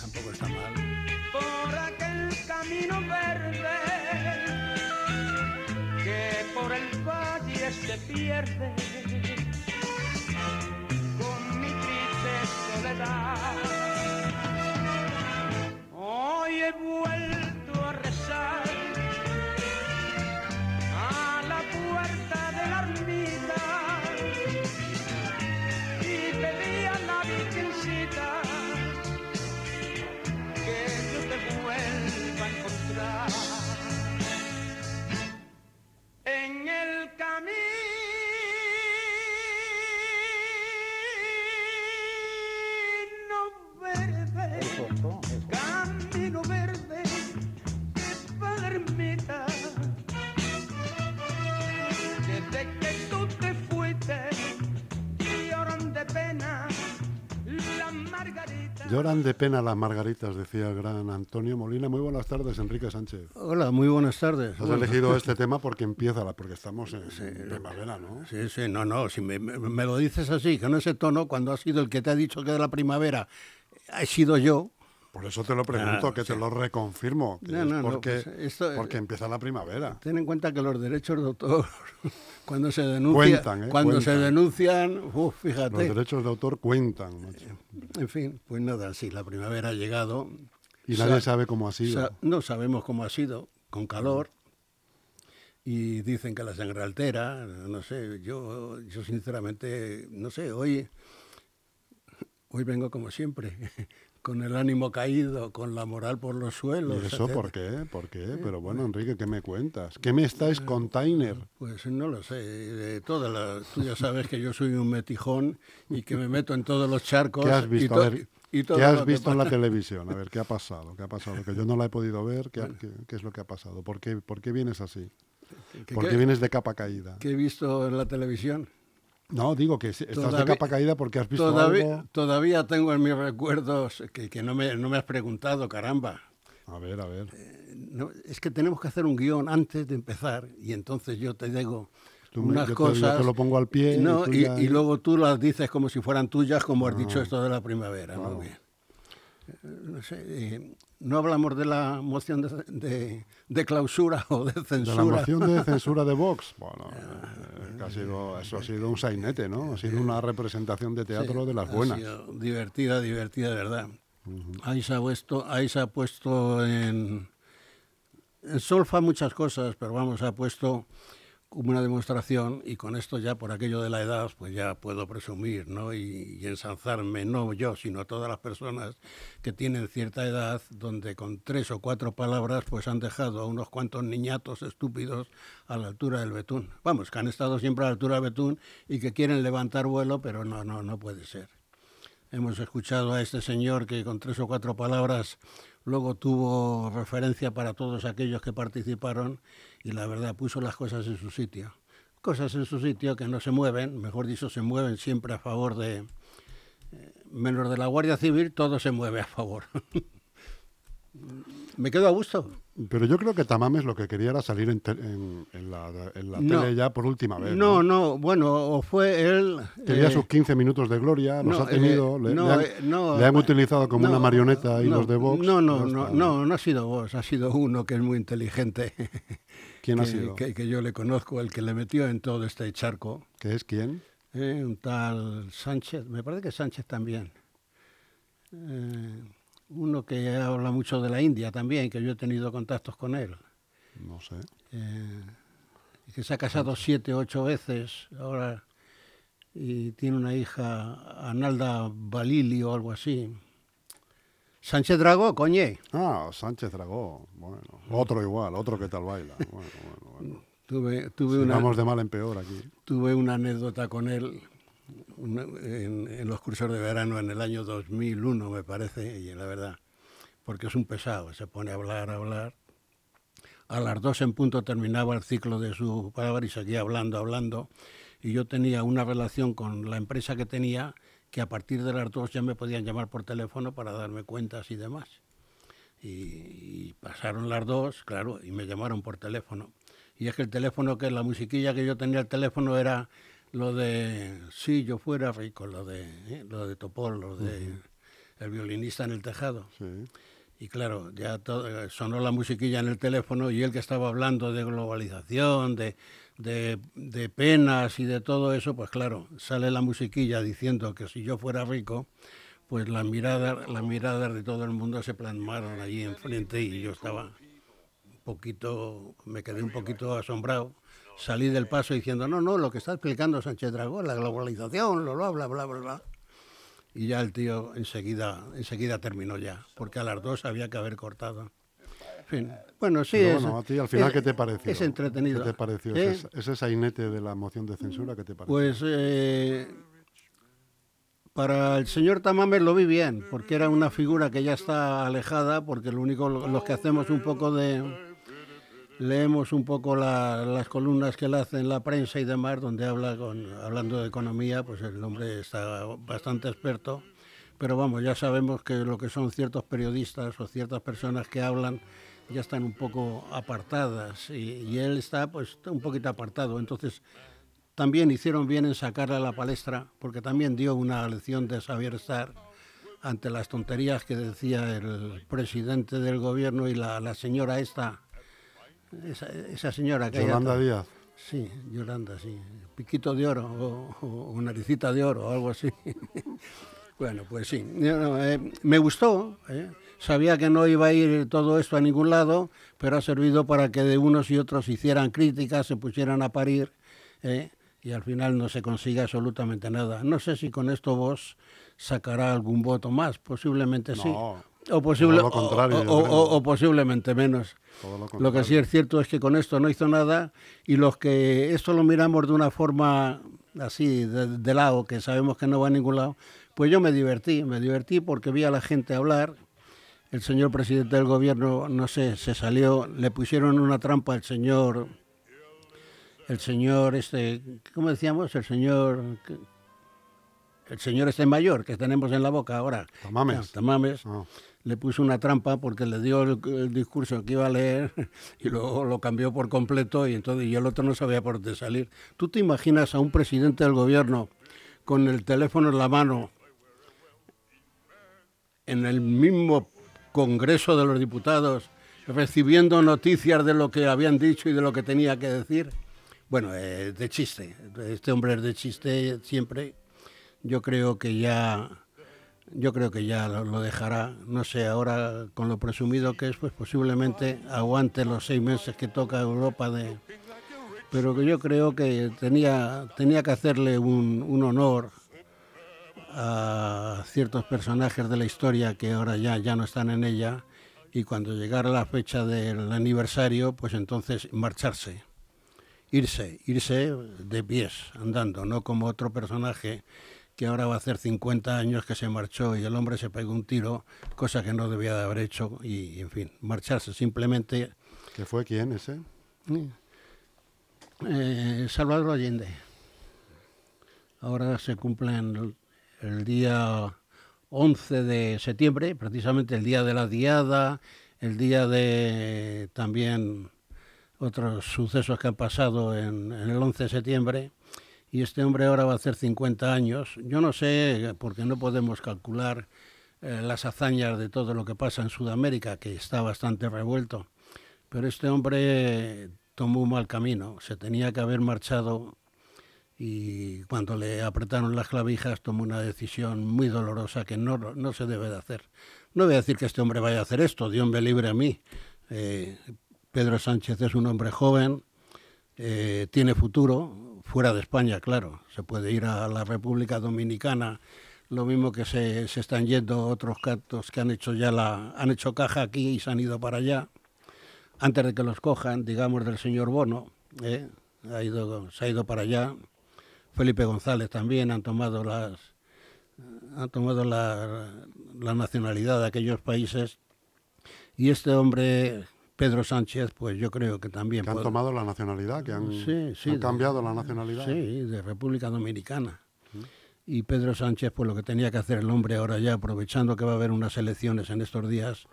Tampoco está mal. por aquel camino verde que por el valle se pierde Lloran de pena las margaritas, decía el gran Antonio Molina. Muy buenas tardes, Enrique Sánchez. Hola, muy buenas tardes. Has elegido este tema porque empieza, la, porque estamos en primavera, ¿no? Sí, sí, no, no, si me, lo dices así, con ese tono, cuando ha sido el que te ha dicho que de la primavera he sido yo, Por eso te lo pregunto, Ah, que te sí. lo reconfirmo. que No, no, no, porque, pues esto- porque empieza la primavera. ten en cuenta que los derechos de autor, cuando se denuncian, Cuentan, ¿eh? cuando se denuncian, uf, Los fíjate. derechos de autor cuentan. macho. En fin, pues nada, sí, la primavera ha llegado. Y Sa- nadie sabe cómo ha sido. Sa- no sabemos cómo ha sido, con calor. Y dicen que la sangre altera, no sé, yo, yo sinceramente, no sé, hoy, hoy vengo como siempre, con el ánimo caído, con la moral por los suelos. ¿Y eso etcétera. por qué? ¿Por qué? Pero bueno, Enrique, ¿qué me cuentas? ¿Qué me estáis container? Pues no lo sé, de todas las, tú ya sabes que yo soy un metijón y que me meto en todos los charcos. ¿Qué has visto? to- A ver, y todo ¿Qué has visto en la televisión? A ver, ¿qué ha pasado? ¿Qué ha pasado? Que yo no la he podido ver. ¿Qué, qué- qué es lo que ha pasado? ¿Por qué, por qué vienes así? ¿Qué- ¿Por qué- qué vienes de capa caída? que he visto en la televisión? No, digo que estás de Todavía- capa caída porque has visto Todavía, algo. todavía tengo en mis recuerdos que, que no, me, no me has preguntado, caramba. A ver, a ver. No, es que tenemos que hacer un guion antes de empezar y entonces yo te digo Tú unas yo te- yo cosas. te lo pongo al pie y No, y, ya- y luego tú las dices como si fueran tuyas, como has Ah, dicho esto de la primavera. Muy bien. Eh, No sé, eh, no hablamos de la moción de, de- de clausura o de De censura. la moción de censura de Vox. Bueno, eh, que ha sido, eso ha sido un sainete, ¿no? Ha sido una representación de teatro Sí, de las ha buenas. sido divertida, divertida, de verdad. ahí, se ha puesto, ahí se ha puesto en, en solfa muchas cosas, pero vamos, ha puesto una demostración y con esto ya por aquello de la edad, pues ya puedo presumir, ¿no? Y, y ensalzarme, no yo, sino todas las personas que tienen cierta edad, donde con tres o cuatro palabras, pues han dejado a unos cuantos niñatos estúpidos a la altura del betún. Vamos, que han estado siempre a la altura del betún y que quieren levantar vuelo, pero no, no, no puede ser. Hemos escuchado a este señor que con tres o cuatro palabras luego tuvo referencia para todos aquellos que participaron y la verdad puso las cosas en su sitio. Cosas en su sitio que no se mueven, mejor dicho, se mueven siempre a favor de... eh, menos de la Guardia Civil, todo se mueve a favor. Me quedo a gusto. Pero yo creo que Tamames lo que quería era salir en, te- en- en la, en la No. tele ya por última vez. No, no, bueno, o fue él... Quería eh, sus 15 minutos de gloria, los no, ha tenido, eh, le, le han, eh, no, le han utilizado como no, una marioneta y no, los de Vox. No, no, no, no, no ha sido vos, ha sido uno que es muy inteligente. ¿Quién ha que, sido? Que, que yo le conozco, el que le metió en todo este charco. ¿Qué es quién? eh, un tal Sánchez, me parece que Sánchez también. Eh, uno que habla mucho de la India también, que yo he tenido contactos con él. No sé. Eh, que se ha casado siete, ocho veces ahora y tiene una hija, Analda Balili o algo así. Sánchez Dragó, coñe. Ah, Sánchez Dragó. Bueno, otro igual, otro que tal baila. Bueno, bueno, bueno. Tuve, tuve, una, Vamos de mal en peor aquí. tuve una anécdota con él una- en, en los cursos de verano en el año 2001, me parece, y la verdad, porque es un pesado, se pone a hablar, a hablar. A las dos en punto terminaba el ciclo de su palabra y seguía hablando, hablando. Y yo tenía una relación con la empresa que tenía que a partir de las dos ya me podían llamar por teléfono para darme cuentas y demás. Y, y pasaron las dos, claro, y me llamaron por teléfono. Y es que el teléfono, que la musiquilla que yo tenía el teléfono era lo de si yo fuera rico, lo de, ¿eh? lo de Topol, lo de el violinista en el tejado. Sí. Y claro, ya todo- eh, sonó la musiquilla en el teléfono y él que estaba hablando de globalización, de, de, de penas y de todo eso, pues claro, sale la musiquilla diciendo que si yo fuera rico, pues las miradas, las miradas de todo el mundo se plasmaron allí enfrente y yo estaba un poquito, me quedé un poquito asombrado. Salí del paso diciendo, no, no, lo que está explicando Sánchez Dragón, la globalización, lo bla, bla, bla, bla, bla. Y ya el tío enseguida, enseguida terminó ya, porque a las dos había que haber cortado. Fin, bueno, sí, Pero es, bueno, a ti al final, es- ¿qué te pareció? Es entretenido. ¿Qué te pareció ¿Eh? ese, ese sainete de la moción de censura? ¿Qué te pareció? Pues eh, para el señor Tamames lo vi bien, porque era una figura que ya está alejada, porque lo único, los que hacemos un poco de... Leemos un poco la- las columnas que él hace en la prensa y demás, donde habla con, hablando de economía, pues el hombre está bastante experto. Pero vamos, ya sabemos que lo que son ciertos periodistas o ciertas personas que hablan ya están un poco apartadas y, y él está pues un poquito apartado. Entonces también hicieron bien en sacarle a la palestra, porque también dio una lección de saber estar ante las tonterías que decía el presidente del gobierno y la, la señora esta, esa, esa señora que Yolanda. Díaz. Sí, Yolanda, sí. Piquito de oro o, o- o naricita de oro o algo así. bueno, pues sí. No, eh, me gustó. eh. Sabía que no iba a ir todo esto a ningún lado, pero ha servido para que de unos y otros hicieran críticas, se pusieran a parir eh, y al final no se consiga absolutamente nada. No sé si con esto vos sacará algún voto más, posiblemente sí. No, O, posible, todo lo contrario, o- o- o- posiblemente menos. todo lo Lo que sí es cierto es que con esto no hizo nada y los que esto lo miramos de una forma así, de, de lado, que sabemos que no va a ningún lado, pues yo me divertí, me divertí porque vi a la gente hablar. El señor presidente del gobierno, no sé, se salió, le pusieron una trampa al señor, el señor este, ¿cómo decíamos? El señor, el señor este mayor que tenemos en la boca ahora. Tamames. Tamames Ah, le puso una trampa porque le dio el, el discurso que iba a leer y luego lo cambió por completo y entonces y el otro no sabía por dónde salir. ¿Tú te imaginas a un presidente del gobierno con el teléfono en la mano en el mismo Congreso de los Diputados recibiendo noticias de lo que habían dicho y de lo que tenía que decir? Bueno, eh, de chiste. Este hombre es de chiste siempre. Yo creo que ya yo creo que ya lo, lo dejará, no sé, ahora con lo presumido que es, pues posiblemente aguante los seis meses que toca Europa de... Pero que yo creo que tenía, tenía que hacerle un, un honor a ciertos personajes de la historia que ahora ya, ya no están en ella y cuando llegara la fecha del aniversario, pues entonces marcharse, irse, irse de pies, andando, no como otro personaje que ahora va a hacer 50 años que se marchó y el hombre se pegó un tiro, cosa que no debía de haber hecho, y en fin, marcharse simplemente. ¿Qué fue quién ese? Eh, Salvador Allende. Ahora se cumplen el, día 11 de septiembre, precisamente el día de la diada, el día de también otros sucesos que han pasado en, en el 11 de septiembre y este hombre ahora va a hacer 50 años. Yo no sé, porque no podemos calcular eh, las hazañas de todo lo que pasa en Sudamérica, que está bastante revuelto, pero este hombre tomó un mal camino, se tenía que haber marchado y cuando le apretaron las clavijas tomó una decisión muy dolorosa que no, no se debe de hacer. No voy a decir que este hombre vaya a hacer esto, Dios me libre a mí. Eh, Pedro Sánchez es un hombre joven, eh, tiene futuro, fuera de España, claro. Se puede ir a la República Dominicana, lo mismo que se, se están yendo otros cantos que han hecho ya la, han hecho caja aquí y se han ido para allá. Antes de que los cojan, digamos, del señor Bono, ¿eh? ha ido, se ha ido para allá. Felipe González también han tomado las han tomado la, la nacionalidad de aquellos países y este hombre Pedro Sánchez, pues yo creo que también Que han puede- tomado la nacionalidad, que han, Sí, sí, han de- cambiado la nacionalidad. Sí, de República Dominicana. Y Pedro Sánchez, pues lo que tenía que hacer el hombre ahora ya, aprovechando que va a haber unas elecciones en estos días,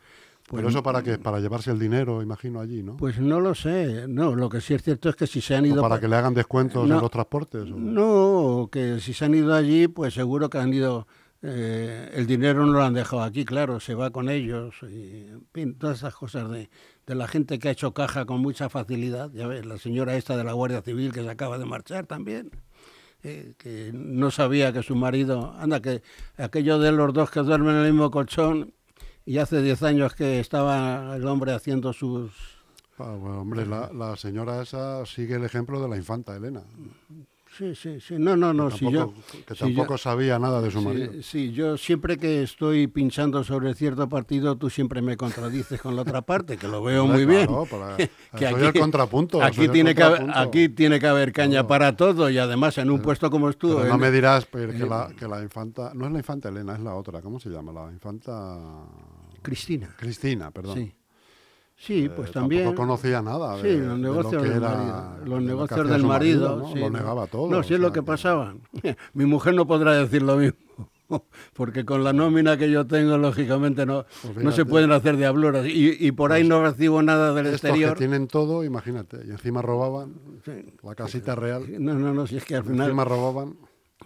pues, Pero eso para qué? Para llevarse el dinero, imagino, allí, ¿no? pues no lo sé. No, lo que sí es cierto es que si se han ¿O ido... para pa- que le hagan descuentos No. en los transportes. o- No, que si se han ido allí, pues seguro que han ido eh, el dinero no lo han dejado aquí, claro, se va con ellos. Y, en fin, todas esas cosas de, de la gente que ha hecho caja con mucha facilidad. Ya ves, la señora esta de la Guardia Civil que se acaba de marchar también. eh, que no sabía que su marido, anda, que aquello de los dos que duermen en el mismo colchón, y hace 10 años que estaba el hombre haciendo sus... Ah, bueno, hombre, la, la señora esa sigue el ejemplo de la infanta Elena. Sí, sí, sí, no, no, no, que si tampoco, yo... que si tampoco yo- sabía nada de su marido. Sí, sí, yo siempre que estoy pinchando sobre cierto partido, tú siempre me contradices con la otra parte, que lo veo muy bien. para- Que soy el contrapunto, Aquí el tiene, que aquí tiene que haber caña Claro. para todo y además en un puesto como estuvo. Pero no en- me dirás pues, que, eh, la, que la infanta... No es la infanta Elena, es la otra. ¿Cómo se llama? La infanta... Cristina. Cristina, perdón. Sí. Sí, Eh, pues también. conocía nada de, Sí, los lo negocios del era- marido. Los lo negocios hacía del marido. ¿no? sí, Lo no. negaba todo. No, sí es lo que pasaba. Mi mujer no podrá decir lo mismo. Porque con la nómina que yo tengo, lógicamente, no, Pues no se pueden hacer diabluras. Y, y por ahí no recibo nada del Estos exterior. que tienen todo, imagínate, y encima robaban Sí. la casita real, No, no, no, si es que al encima final robaban.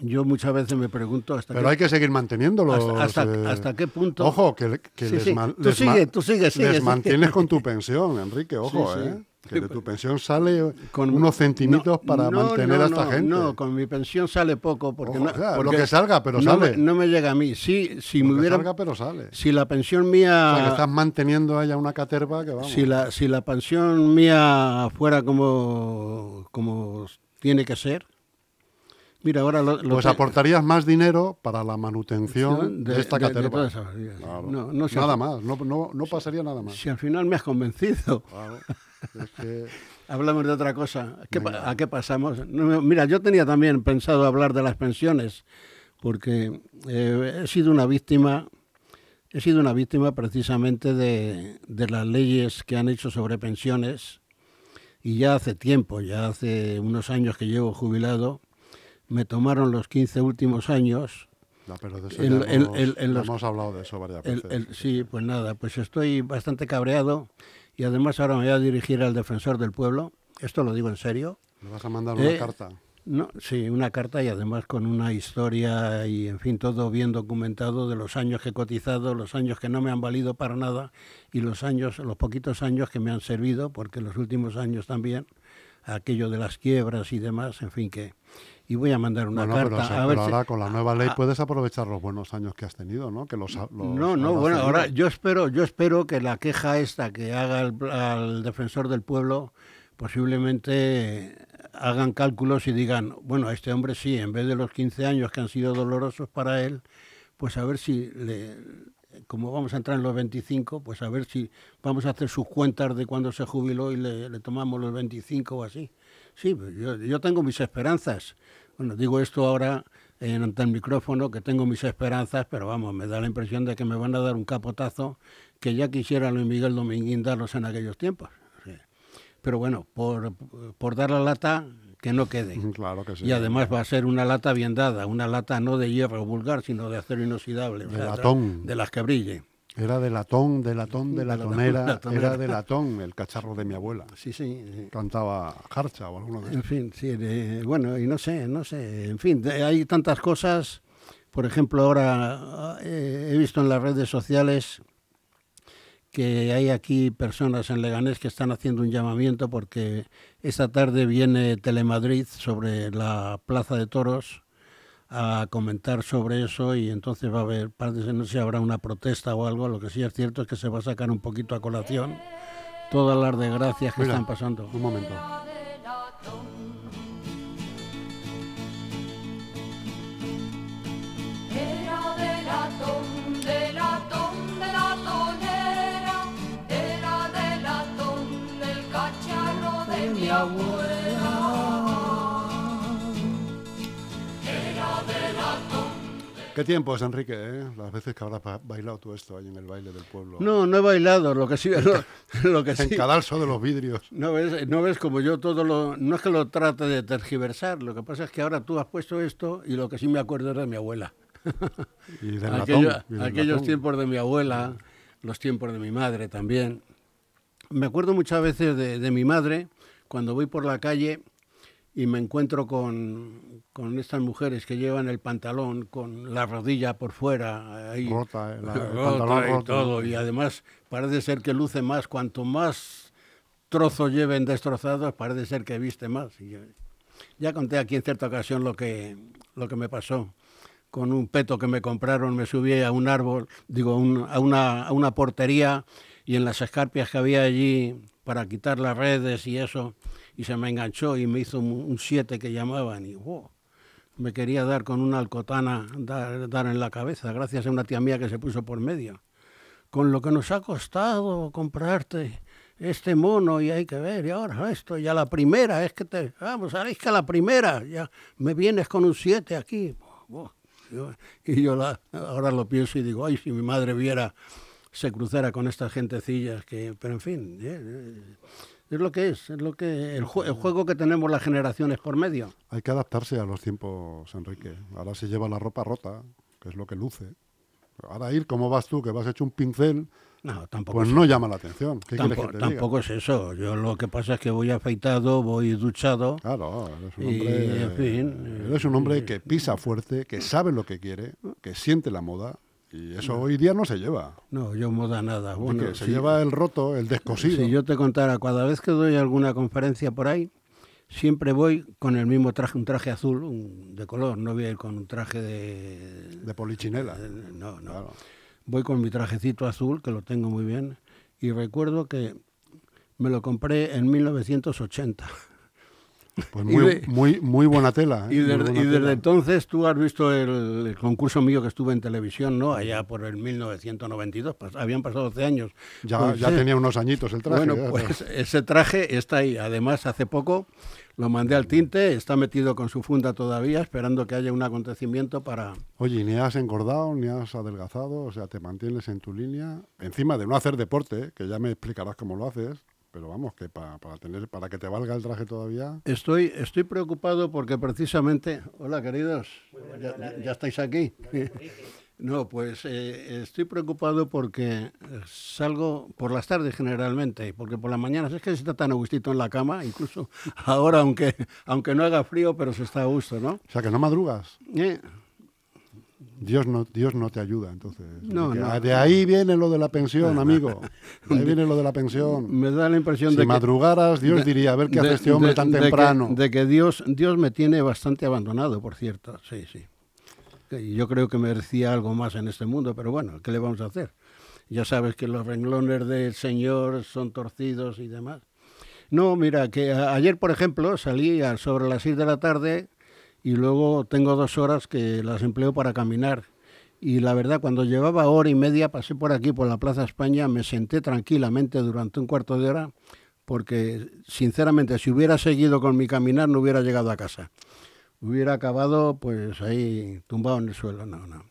Yo muchas veces me pregunto hasta Pero qué, hay que seguir manteniéndolos. hasta, hasta- eh. hasta qué punto... Ojo, que, que Sí, les, sí. man- les sigue, ma- sigue, sigue, les mantienes con tu pensión, Enrique, ojo, Sí. ¿eh? Que de tu pensión sale con unos centimitos no, para no, mantener no, a esta gente. No, con mi pensión sale poco porque Ojo, no, o sea, lo porque que salga, pero no sale. Me, no me llega a mí. Sí, si Lo me que hubiera, salga, pero sale. si la pensión O sea, que mía, estás manteniendo a ella una caterva que vamos. si la, si la pensión mía fuera como, como tiene que ser, mira ahora lo, lo pues aportarías más dinero para la manutención de, esta de- caterva. Claro. No, no nada más, no, no, no pasaría nada más. Si al final me has convencido. Claro. Es que Hablamos de otra cosa. ¿Qué pa- Venga. ¿A qué pasamos? Mira, yo tenía también pensado hablar de las pensiones, porque eh, he sido una víctima, he sido una víctima precisamente de, de las leyes que han hecho sobre pensiones, y ya hace tiempo, ya hace unos años que llevo jubilado, me tomaron los 15 últimos años. No, pero de eso El- ya el- hemos, el- los- hemos hablado de eso varias veces. sí, pues nada, pues estoy bastante cabreado y además ahora me voy a dirigir al defensor del pueblo. Esto lo digo en serio. Le vas a mandar una Eh, carta. No, sí, una carta y además con una historia y, en fin, todo bien documentado de los años que he cotizado, los años que no me han valido para nada y los años, los poquitos años que me han servido, porque los últimos años también, aquello de las quiebras y demás, en fin, que... Y voy a mandar una Bueno, carta pero, a ver si- ahora con la nueva ley a- puedes aprovechar los buenos años que has tenido, ¿no? Que los, No, no, bueno, tenido. ahora yo espero, yo espero que la queja esta que haga el, al defensor del pueblo posiblemente hagan cálculos y digan, bueno, a este hombre sí, en vez de los 15 años que han sido dolorosos para él, pues a ver si, le, como vamos a entrar en los 25, pues a ver si vamos a hacer sus cuentas de cuando se jubiló y le, le tomamos los 25 o así. Sí, pues yo, yo tengo mis esperanzas. Bueno, digo esto ahora en, ante el micrófono, que tengo mis esperanzas, pero vamos, me da la impresión de que me van a dar un capotazo que ya quisiera Luis Miguel Dominguín darlos en aquellos tiempos. Sí. Pero bueno, por, por dar la lata, que no quede. Claro que sí. Y además va a ser una lata bien dada, una lata no de hierro vulgar, sino de acero inoxidable. De latón. De las que brille. Era de latón, de latón, de latonera. Era de latón, el cacharro de mi abuela. Sí, sí. sí. Cantaba Harcha o alguno de En fin, sí, de- bueno, y no sé, no sé, en fin, de- hay tantas cosas. Por ejemplo, ahora eh, he visto en las redes sociales que hay aquí personas en Leganés que están haciendo un llamamiento porque esta tarde viene Telemadrid sobre la Plaza de Toros a comentar sobre eso y entonces va a haber, parece, no sé si habrá una protesta o algo, lo que sí es cierto es que se va a sacar un poquito a colación todas las desgracias que Mira, están pasando. Un momento. ¿Qué tiempo es, Enrique? eh? Las veces que habrás ba- bailado tú esto ahí en el baile del pueblo. No, no he bailado, lo que sí, lo, lo que En sí. cadalso de los vidrios. No ves, no ves como yo todo lo, no es que lo trate de tergiversar, lo que pasa es que ahora tú has puesto esto y lo que sí me acuerdo es de mi abuela. Y del Aquello- latón. y del aquellos latón. tiempos de mi abuela, los tiempos de mi madre también. Me acuerdo muchas veces de, de mi madre cuando voy por la calle y me encuentro con, con estas mujeres que llevan el pantalón con la rodilla por fuera, ahí, Rota, la- el rota pantalón y roto. todo, y además parece ser que luce más, cuanto más trozos lleven destrozados, parece ser que viste más. Y yo- ya conté aquí en cierta ocasión lo que, lo que me pasó. Con un peto que me compraron, me subí a un árbol, digo, un- a, una, a una portería y en las escarpias que había allí para quitar las redes y eso, y se me enganchó y me hizo un 7 que llamaban y wow, me quería dar con una alcotana, dar, dar en la cabeza, gracias a una tía mía que se puso por medio. Con lo que nos ha costado comprarte este mono y hay que ver, y ahora esto, ya la primera, es que te, vamos, es que la primera, ya me vienes con un 7 aquí. Y yo la- ahora lo pienso y digo, ay, si mi madre viera, se cruzara con estas gentecillas, que, pero en fin, eh, eh, es lo que es, es lo que el, jue- el juego que tenemos las generaciones por medio. Hay que adaptarse a los tiempos, Enrique. Ahora se lleva la ropa rota, que es lo que luce. Ahora ir, ¿cómo vas tú? Que vas hecho un pincel, No, tampoco pues es- no llama la atención. ¿Qué Tampoco, que te diga? tampoco es eso. Yo lo que pasa es que voy afeitado, voy duchado. Claro, eres un Y, hombre, en fin, eres un hombre que pisa fuerte, que sabe lo que quiere, que siente la moda, y eso hoy día no se lleva. No, yo moda nada. Bueno, se lleva el roto, el descosido. Si yo te contara, cada vez que doy alguna conferencia por ahí, siempre voy con el mismo traje, un traje azul, un- de color. No voy a ir con un traje de... de polichinela. de- no, no. Claro. Voy con mi trajecito azul, que lo tengo muy bien, y recuerdo que me lo compré en 1980. Pues muy, de- muy, muy buena tela. ¿eh? Y, desde, buena y desde tela. entonces tú has visto el, el concurso mío que estuve en televisión, ¿no? Allá por el 1992, pas- habían pasado 12 años. Ya, Pues, ya eh, tenía unos añitos el traje. Bueno, pues ese traje está ahí. Además, hace poco lo mandé al tinte, está metido con su funda todavía, esperando que haya un acontecimiento para... Oye, ni has engordado, ni has adelgazado, o sea, te mantienes en tu línea. Encima de no hacer deporte, que ya me explicarás cómo lo haces, pero vamos, que pa- para tener, para que te valga el traje todavía. Estoy, estoy preocupado porque precisamente... Hola, queridos. ya, ya estáis aquí. No, pues eh, estoy preocupado porque eh, salgo por las tardes generalmente, porque por las mañanas es que se está tan a gustito en la cama, incluso ahora, aunque, aunque no haga frío, pero se está a gusto, ¿no? O sea, que no madrugas. Eh, Dios no, Dios no te ayuda, entonces. No, no. de ahí viene lo de la pensión, amigo. De ahí viene lo de la pensión. me da la impresión Si de que... madrugaras, Dios de- diría, a ver qué de- hace este hombre de- tan que- temprano. De que, Dios, Dios me tiene bastante abandonado, por cierto. Sí, sí. Yo creo que merecía algo más en este mundo, pero bueno, ¿qué le vamos a hacer? Ya sabes que los renglones del Señor son torcidos y demás. No, mira, que ayer, por ejemplo, salí sobre las 6 de la tarde y luego tengo dos horas que las empleo para caminar. Y la verdad, cuando llevaba hora y media, pasé por aquí, por la Plaza España, me senté tranquilamente durante un cuarto de hora, porque sinceramente, si hubiera seguido con mi caminar, no hubiera llegado a casa. Hubiera acabado, pues ahí, tumbado en el suelo. No.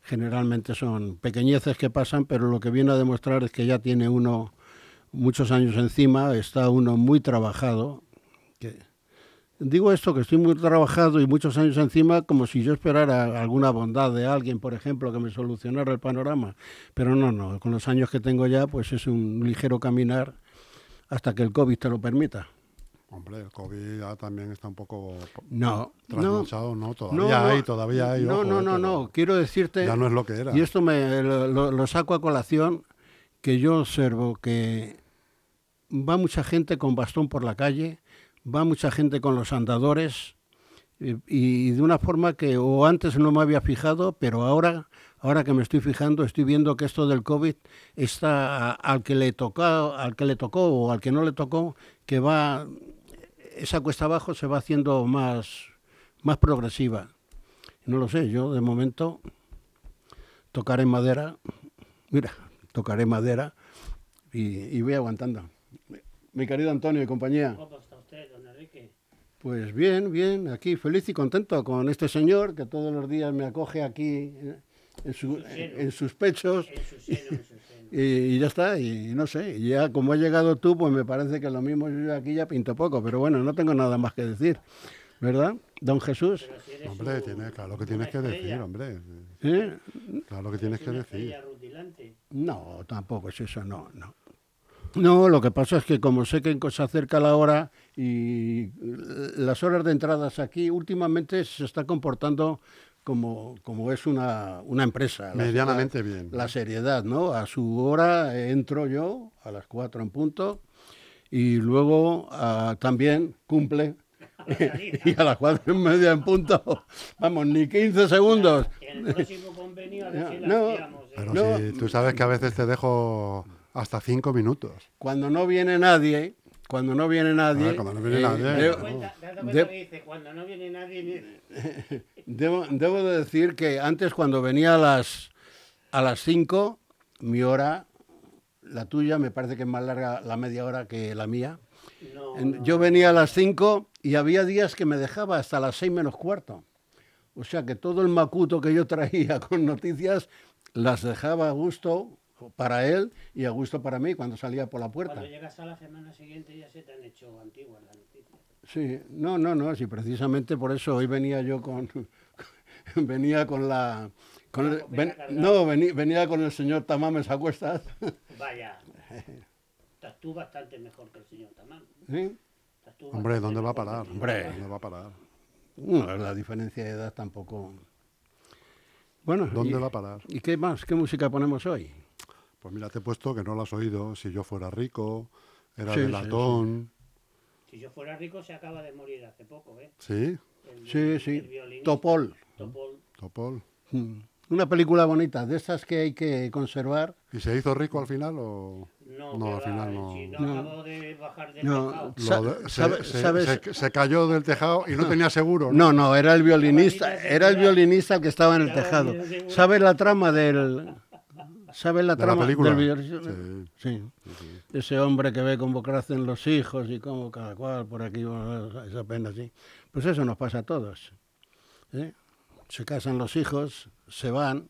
Generalmente son pequeñeces que pasan, pero lo que viene a demostrar es que ya tiene uno muchos años encima, está uno muy trabajado. Digo esto, que estoy muy trabajado y muchos años encima, como si yo esperara alguna bondad de alguien, por ejemplo, que me solucionara el panorama. Pero no, no, con los años que tengo ya, pues es un ligero caminar hasta que el COVID te lo permita. Hombre, el COVID ya también está un poco No, no, trasnochado, ¿no? Todavía no, hay, todavía hay. No, ojo, no, no, no. Quiero decirte. Ya no es lo que era. Y esto me lo- lo saco a colación, que yo observo que va mucha gente con bastón por la calle, va mucha gente con los andadores, y, de una forma que o antes no me había fijado, pero ahora, ahora que me estoy fijando, estoy viendo que esto del COVID está al que le tocó, al que le tocó o al que no le tocó, que va esa cuesta abajo se va haciendo más, más progresiva. No lo sé, yo de momento tocaré madera, mira, tocaré madera y, y voy aguantando. Mi querido Antonio y compañía. ¿Cómo está usted, don Enrique? Pues bien, bien, aquí feliz y contento con este señor que todos los días me acoge aquí en, su- en sus pechos En su seno, en su seno. y, y ya está, y no sé, ya como has llegado tú, pues me parece que lo mismo yo aquí ya pinto poco, pero bueno, no tengo nada más que decir, ¿verdad? Don Jesús. Si Hombre, su- tiene, claro que tienes que decir, hombre. ¿Eh? Claro que tienes que una decir. rutilante. No, tampoco es eso, no, no. No, lo que pasa es que como sé que se acerca la hora y eh, las horas de entradas aquí últimamente se está comportando como, como es una, una empresa. Medianamente la- bien. La seriedad, ¿no? A su hora entro yo, a las cuatro en punto, y luego ah, también cumple. y a las cuatro y media en punto, vamos, ni 15 segundos. En el próximo convenio a ver si No, ¿eh? Pero No. si tú sabes que a veces te dejo hasta cinco minutos. Cuando no viene nadie, cuando no viene nadie. ver, cuando no viene eh, nadie. ¿Te de- das cuenta, de- que dice, cuando no viene nadie... ni- Debo, debo de decir que antes cuando venía a las a las 5, mi hora, la tuya me parece que es más larga la media hora que la mía. No, En- no. Yo venía a las 5 y había días que me dejaba hasta las 6 menos cuarto. O sea que todo el macuto que yo traía con noticias las dejaba a gusto para él y a gusto para mí cuando salía por la puerta. Cuando llegas a la semana siguiente ya se te han hecho antiguas las noticias. Sí, no, no, no, sí, precisamente por eso hoy venía yo con, venía con la, con el- ven- no, vení- venía con el señor Tamames a cuestas, Vaya, estás tú bastante mejor que el señor Tamán. ¿sí? Estás tú Hombre, bastante ¿dónde va a mejor que el parar? Hombre. ¿Dónde va a parar? Bueno, la diferencia de edad tampoco. Bueno, ¿Dónde y, va a parar? ¿y qué más? ¿Qué música ponemos hoy? Pues mira, te he puesto que no lo has oído. Si yo fuera rico, era Sí, de sí, latón. Si yo fuera rico se acaba de morir hace poco, ¿eh? Sí, El- Sí, el sí, Topol. Topol. Topol. Mm. Una película bonita, de esas que hay que conservar. ¿Y se hizo rico al final o...? No, al final eh, no. Si no, No. acabo de bajar del No, tejado. Sa- Lo de- se, se- sabes- se- se cayó del tejado y no tenía seguro, ¿no? No, no, era el violinista, era el violinista que estaba en el tejado. ¿Sabes la trama del ¿Sabes la ¿De la película? del violinista? Sí. Sí. Ese hombre que ve cómo crecen los hijos y cómo cada cual por aquí esa pena así. Pues eso nos pasa a todos. ¿eh? Se casan los hijos, se van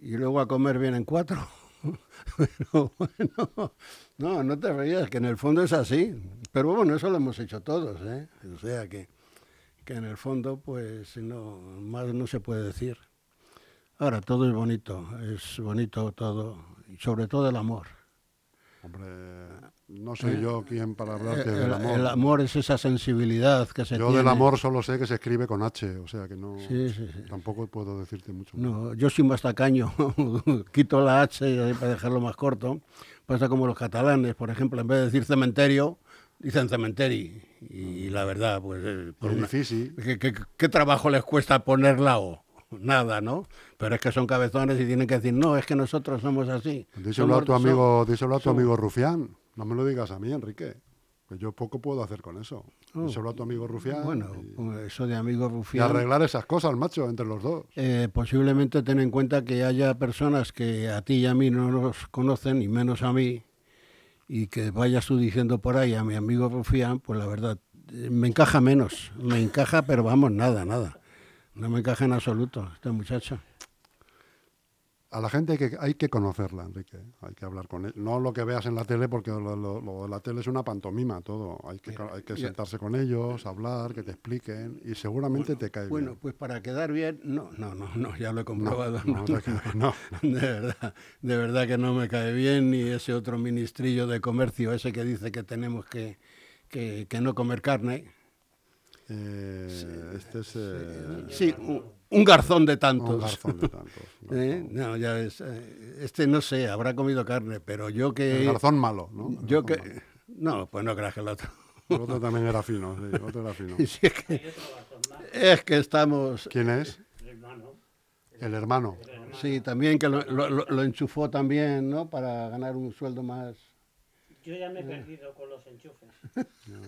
y luego a comer vienen cuatro. Pero bueno, no, no te rías, que en el fondo es así. Pero bueno, eso lo hemos hecho todos, ¿eh? O sea que, que en el fondo, pues no, más no se puede decir. Ahora, todo es bonito, es bonito todo, y sobre todo el amor. Hombre, no soy yo quien para hablarte Eh, del el, amor. el amor es esa sensibilidad que se Yo tiene. del amor solo sé que se escribe con H, o sea que no... Sí, sí, sí. Tampoco puedo decirte mucho. más. No, yo soy más tacaño, quito la H para dejarlo más corto. Pasa como los catalanes, por ejemplo, en vez de decir cementerio, dicen cementeri. Y la verdad, pues... eh, Es una- difícil. ¿qué, qué, qué trabajo les cuesta poner la O? Nada, ¿no? Pero es que son cabezones y tienen que decir, no, es que nosotros somos así. Díselo a tu amigo, díselo a tu somos- amigo Rufián. No me lo digas a mí, Enrique. Pues yo poco puedo hacer con eso. Oh. Díselo a tu amigo Rufián. Bueno, y, eso de amigo y rufián... arreglar esas cosas, macho, entre los dos. Eh, posiblemente ten en cuenta que haya personas que a ti y a mí no nos conocen, y menos a mí, y que vayas tú diciendo por ahí a mi amigo Rufián, pues la verdad, eh, me encaja menos. Me encaja, pero vamos, nada, nada. No me encaja en absoluto este muchacho. A la gente hay que, hay que conocerla, Enrique. Hay que hablar con él. No lo que veas en la tele, porque lo, lo- lo de la tele es una pantomima, todo. Hay que, hay que sentarse con ellos, hablar, que te expliquen, y seguramente te cae Bueno, bien. pues para quedar bien, no, no, no, no ya lo he comprobado. no, no. De verdad, de verdad que no me cae bien ni ese otro ministrillo de comercio, ese que dice que tenemos que, que, que no comer carne. Eh, este es eh, Sí, un, un garzón de tantos. un garzón de tantos. ¿Eh? No, ya ves, eh, este no sé, habrá comido carne, pero yo que... El garzón malo, ¿no? El yo que... No, pues no creas que el otro. El otro también era fino, sí, el otro era fino. Si es, que, es que estamos... ¿Quién es? el hermano. El hermano. el hermano. Sí, también que lo, lo- lo- lo enchufó también, ¿no? Para ganar un sueldo más... Yo ya me he perdido con los enchufes. No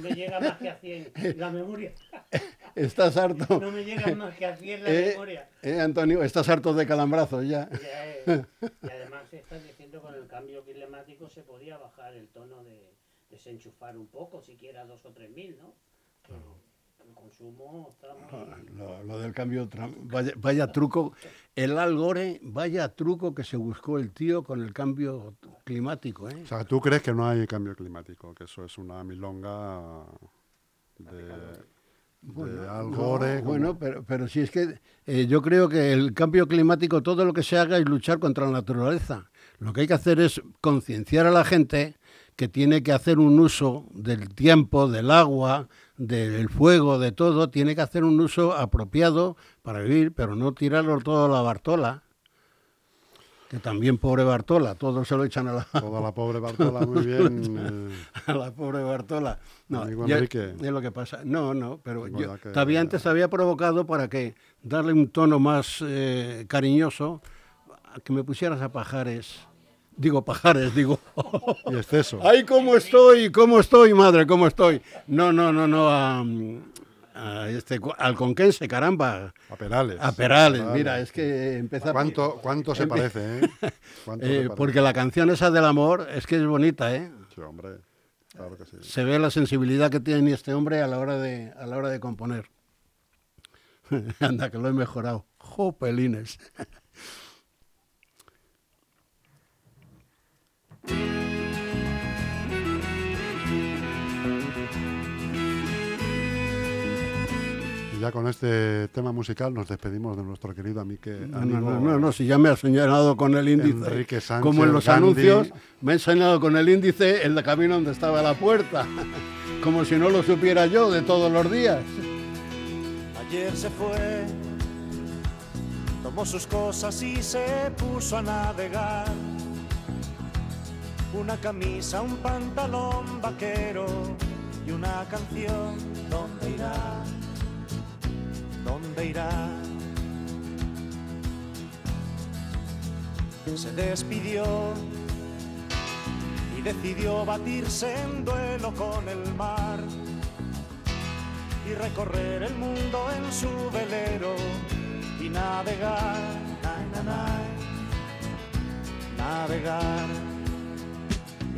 me llega más que a 100 la memoria. Estás harto. No me llega más que a 100 la Eh, memoria. eh, Antonio, estás harto de calambrazos ya. Ya, eh, y además se está diciendo que con el cambio climático se podía bajar el tono de desenchufar un poco, siquiera dos o tres mil, ¿no? Pero el consumo está muy... Lo, lo del cambio, vaya, vaya truco, el Al Gore, vaya truco que se buscó el tío con el cambio climático, ¿eh? O sea, ¿tú crees que no hay cambio climático? Que eso es una milonga de, de Al No, Gore. como- bueno, pero, pero si es que eh, yo creo que el cambio climático, todo lo que se haga es luchar contra la naturaleza. Lo que hay que hacer es concienciar a la gente que tiene que hacer un uso del tiempo, del agua, del fuego, de todo, tiene que hacer un uso apropiado para vivir, pero no tirarlo todo a la Bartola. Que también pobre Bartola, todos se lo echan a la, Toda la pobre Bartola, muy bien. eh, a la pobre Bartola. No, ya- es lo que pasa. No, no, pero yo que- todavía antes había provocado para que darle un tono más eh, cariñoso, a que me pusieras a pajares. Digo pajares, digo. y exceso. ¡Ay, cómo estoy! ¿Cómo estoy, madre? ¿Cómo estoy? No, no, no, no. A, a este, al conquense, caramba. A Perales. A Perales, mira, es que empieza ¿Cuánto, cuánto se empe- parece, eh? ¿Cuánto se Eh, parece? porque la canción esa del amor es que es bonita, ¿eh? Sí, hombre. Claro que sí. Se ve la sensibilidad que tiene este hombre a la hora de, a la hora de componer. Anda, que lo he mejorado. Jopelines. Y ya con este tema musical nos despedimos de nuestro querido amigo. No, no, no, no, si ya me ha señalado con el índice. Enrique Sánchez como en los Gandhi. anuncios, me ha enseñado con el índice el de camino donde estaba la puerta. Como si no lo supiera yo de todos los días. Ayer se fue, tomó sus cosas y se puso a navegar. Una camisa, un pantalón vaquero y una canción. ¿Dónde irá? ¿Dónde irá? Se despidió y decidió batirse en duelo con el mar y recorrer el mundo en su velero y navegar, na, na, na, navegar.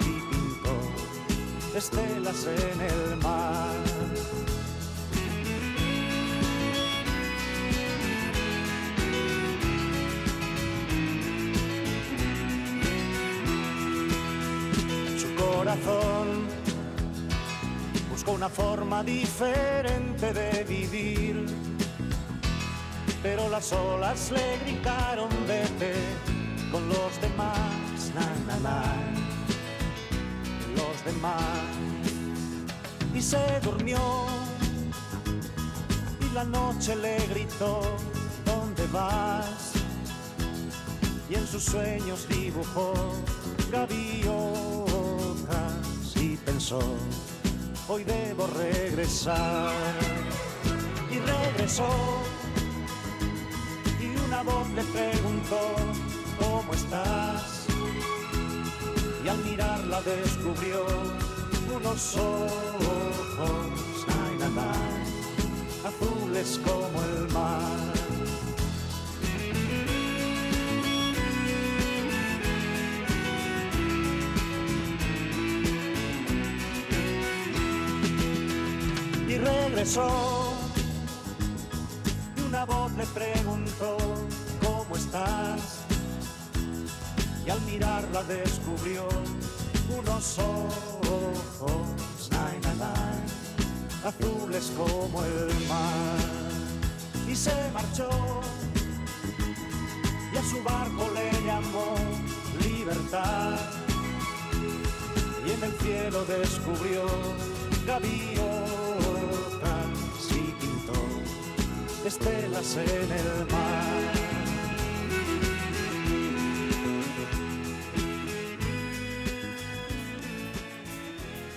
y pintó estelas en el mar. Su corazón buscó una forma diferente de vivir, pero las olas le gritaron vete con los demás, na, na, los demás. Y se durmió y la noche le gritó, ¿dónde vas? Y en sus sueños dibujó gaviotas y pensó, hoy debo regresar. Y regresó y una voz le preguntó, ¿cómo estás? Y al mirarla descubrió unos ojos, na, azules como el mar. y regresó. Y una voz le preguntó, ¿cómo estás? Y al mirarla descubrió unos ojos, nay, nay, azules como el mar. Y se marchó y a su barco le llamó libertad y en el cielo descubrió gaviotas y pintó estelas en el mar.